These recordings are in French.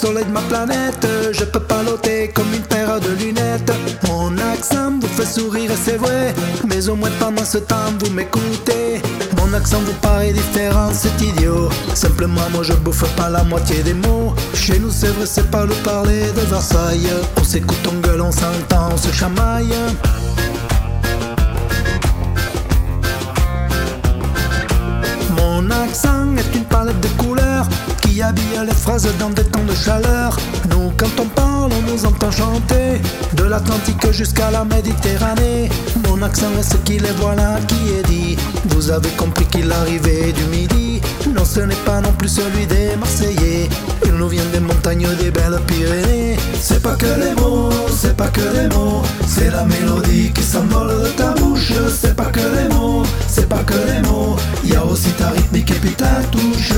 soleil de ma planète. Je peux pas loter comme une paire de lunettes. Mon accent vous fait sourire, c'est vrai. Mais au moins pendant ce temps, vous m'écoutez. Mon accent vous paraît différent, c'est idiot. Simplement, moi je bouffe pas la moitié des mots. Chez nous, c'est vrai, c'est pas le parler de Versailles. On s'écoute, on gueule, on s'entend, on se chamaille. Les phrases dans des temps de chaleur. Nous, quand on parle, on nous entend chanter de l'Atlantique jusqu'à la Méditerranée. Mon accent est ce qu'il est, voilà qui est dit. Vous avez compris qu'il arrivait du midi. Non, ce n'est pas non plus celui des Marseillais. Il nous vient des montagnes des belles Pyrénées. C'est pas que les mots, c'est pas que les mots. C'est la mélodie qui s'envole de ta bouche. C'est pas que les mots, c'est pas que les mots. Y a aussi ta rythmique et puis ta touche.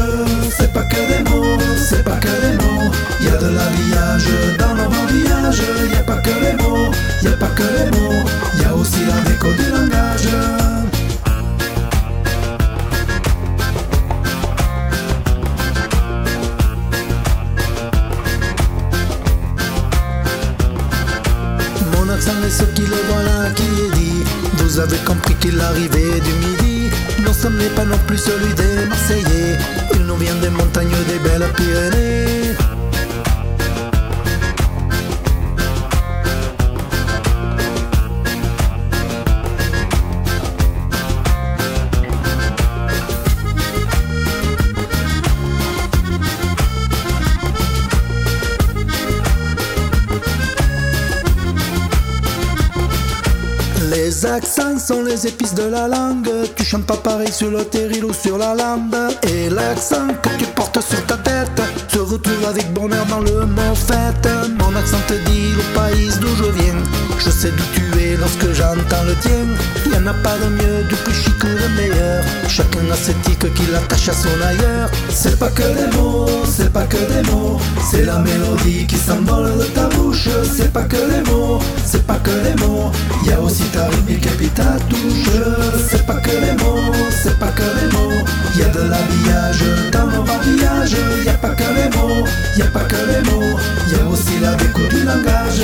Est ce qu'il est, voilà qui est dit. Vous avez compris qu'il arrivait du midi. Non, ce n'est pas non plus celui des Marseillais. Il nous vient des montagnes des belles Pyrénées. Les accents sont les épices de la langue. Tu chantes pas pareil sur le terril ou sur la lande. Et l'accent que tu portes sur ta tête se retrouve avec bonheur dans le mot fête. Mon accent te dit le pays d'où je viens. Je sais d'où tu es lorsque j'entends le tien. Y en a pas de mieux, du plus chic ou le meilleur. Chacun a ses tics qui l'attache à son ailleurs. C'est pas que des mots, c'est pas que des mots. C'est la mélodie qui s'envole de ta bouche. C'est pas que les mots, c'est ta rythmique et puis ta touche. C'est pas que les mots, c'est pas que les mots. Y a de l'habillage dans nos babillages. Y a pas que les mots, y a pas que les mots. Y a aussi la déco du langage.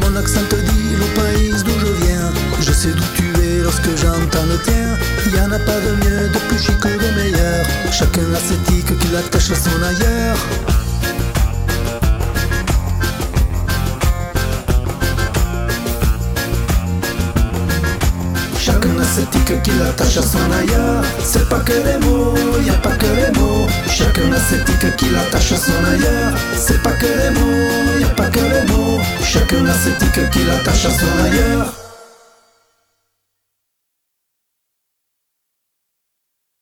Mon accent te dit le pays d'où je viens. Je sais d'où tu es lorsque j'entends le tien. Y en a pas de mieux, de plus chic ou de meilleur. Chacun a ses tics qui l'attachent à son ailleurs. Chacun a ses tics qui l'attachent à son ailleurs. C'est pas que les mots, y a pas que les mots. Chacun a ses tics qui l'attachent à son ailleurs. C'est pas que les mots, y pas que les mots. Chacun a ses tics qui l'attachent à son ailleurs.